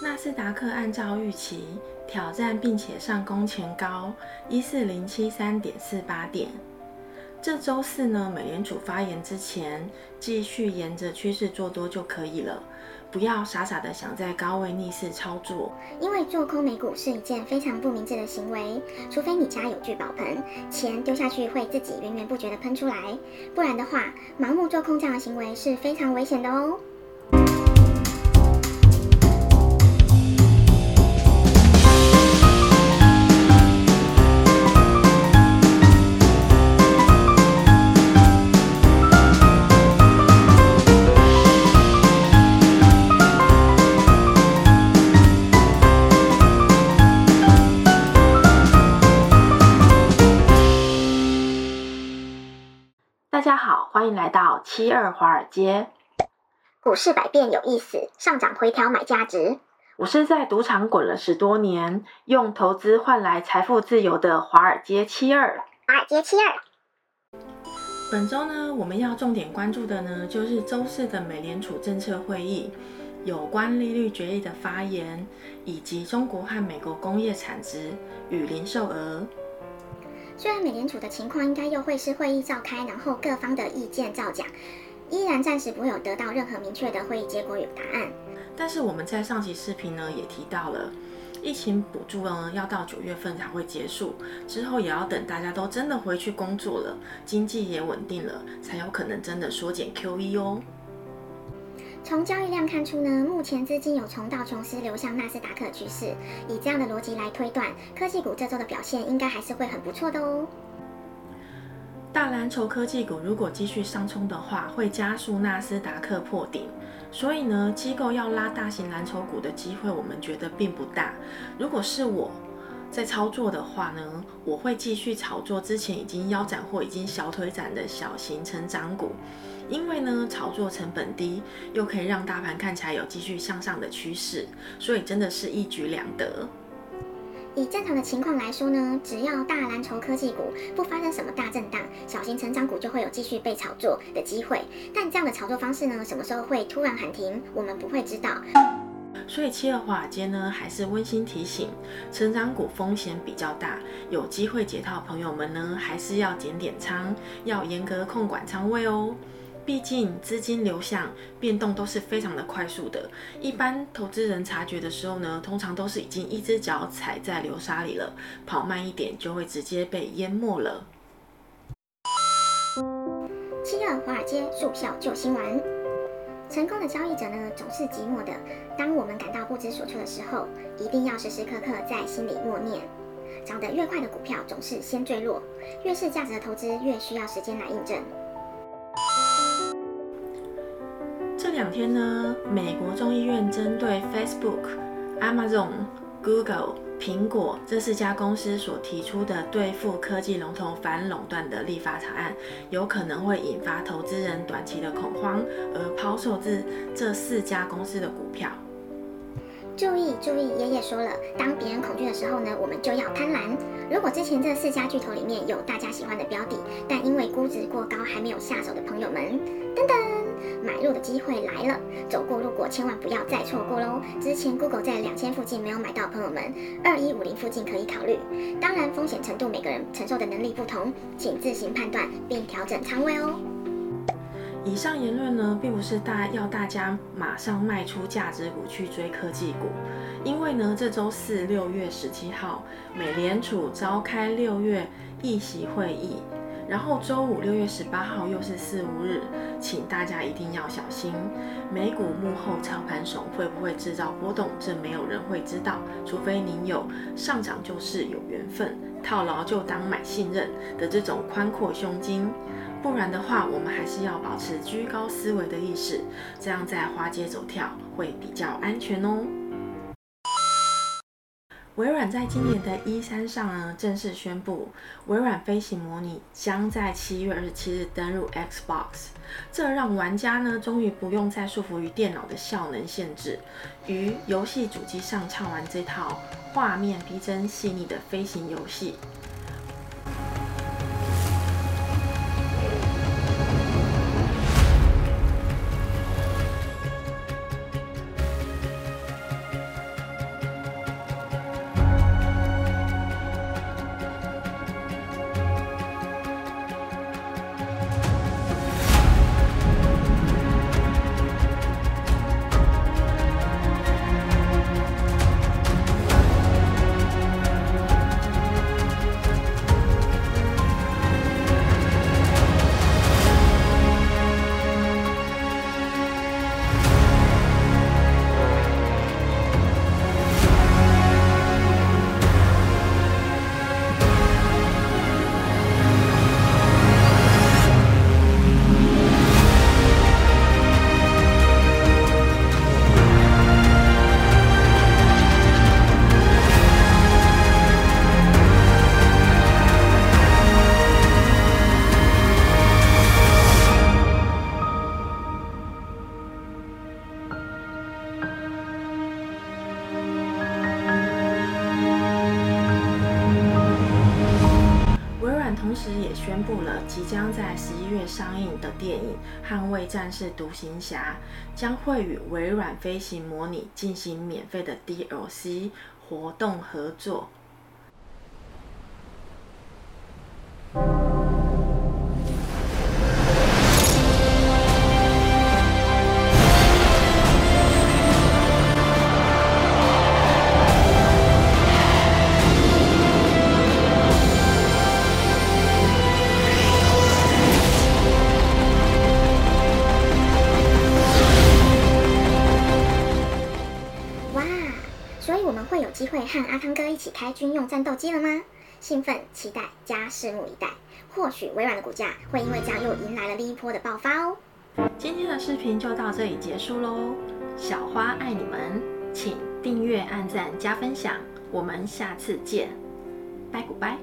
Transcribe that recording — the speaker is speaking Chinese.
纳斯达克按照预期挑战并且上攻前高一四零七三点四八点。这周四呢，美联储发言之前，继续沿着趋势做多就可以了，不要傻傻的想在高位逆势操作，因为做空美股是一件非常不明智的行为，除非你家有聚宝盆，钱丢下去会自己源源不绝的喷出来，不然的话，盲目做空这样的行为是非常危险的哦。好，欢迎来到七二华尔街。股市百变有意思，上涨回调买价值。我是在赌场滚了十多年，用投资换来财富自由的华尔街七二。华尔街七二。本周呢，我们要重点关注的呢，就是周四的美联储政策会议，有关利率决议的发言，以及中国和美国工业产值与零售额。虽然美联储的情况应该又会是会议召开，然后各方的意见照讲，依然暂时不会有得到任何明确的会议结果与答案。但是我们在上期视频呢也提到了，疫情补助呢要到九月份才会结束，之后也要等大家都真的回去工作了，经济也稳定了，才有可能真的缩减 QE 哦。从交易量看出呢，目前资金有从道琼斯流向纳斯达克的趋势。以这样的逻辑来推断，科技股这周的表现应该还是会很不错的哦。大蓝筹科技股如果继续上冲的话，会加速纳斯达克破顶。所以呢，机构要拉大型蓝筹股的机会，我们觉得并不大。如果是我在操作的话呢，我会继续炒作之前已经腰斩或已经小腿斩的小型成长股。因为呢，炒作成本低，又可以让大盘看起来有继续向上的趋势，所以真的是一举两得。以正常的情况来说呢，只要大蓝筹科技股不发生什么大震荡，小型成长股就会有继续被炒作的机会。但这样的炒作方式呢，什么时候会突然喊停，我们不会知道。所以七月华尔街呢，还是温馨提醒，成长股风险比较大，有机会解套朋友们呢，还是要减点仓，要严格控管仓位哦。毕竟资金流向变动都是非常的快速的，一般投资人察觉的时候呢，通常都是已经一只脚踩在流沙里了，跑慢一点就会直接被淹没了。七月华尔街速效救心丸，成功的交易者呢，总是寂寞的。当我们感到不知所措的时候，一定要时时刻刻在心里默念：涨得越快的股票总是先坠落，越是价值的投资越需要时间来印证。这两天呢，美国众议院针对 Facebook、Amazon、Google、苹果这四家公司所提出的对付科技龙头反垄断的立法草案，有可能会引发投资人短期的恐慌，而抛售至这四家公司的股票。注意注意，爷爷说了，当别人恐惧的时候呢，我们就要贪婪。如果之前这四家巨头里面有大家喜欢的标的，但因为估值过高还没有下手的朋友们，噔噔。买入的机会来了，走过路过千万不要再错过喽！之前 Google 在两千附近没有买到朋友们，二一五零附近可以考虑。当然，风险程度每个人承受的能力不同，请自行判断并调整仓位哦。以上言论呢，并不是大要大家马上卖出价值股去追科技股，因为呢，这周四六月十七号，美联储召开六月议席会议。然后周五六月十八号又是四五日，请大家一定要小心，美股幕后操盘手会不会制造波动，这没有人会知道，除非您有上涨就是有缘分，套牢就当买信任的这种宽阔胸襟，不然的话，我们还是要保持居高思维的意识，这样在花街走跳会比较安全哦。微软在今年的 E3 上呢，正式宣布，微软飞行模拟将在七月二十七日登入 Xbox，这让玩家呢终于不用再束缚于电脑的效能限制，于游戏主机上畅玩这套画面逼真细腻的飞行游戏。在十一月上映的电影《捍卫战士独行侠》将会与微软飞行模拟进行免费的 DLC 活动合作。机会和阿汤哥一起开军用战斗机了吗？兴奋、期待加拭目以待。或许微软的股价会因为这样又迎来了另一波的爆发哦。今天的视频就到这里结束喽，小花爱你们，请订阅、按赞、加分享，我们下次见，拜古拜。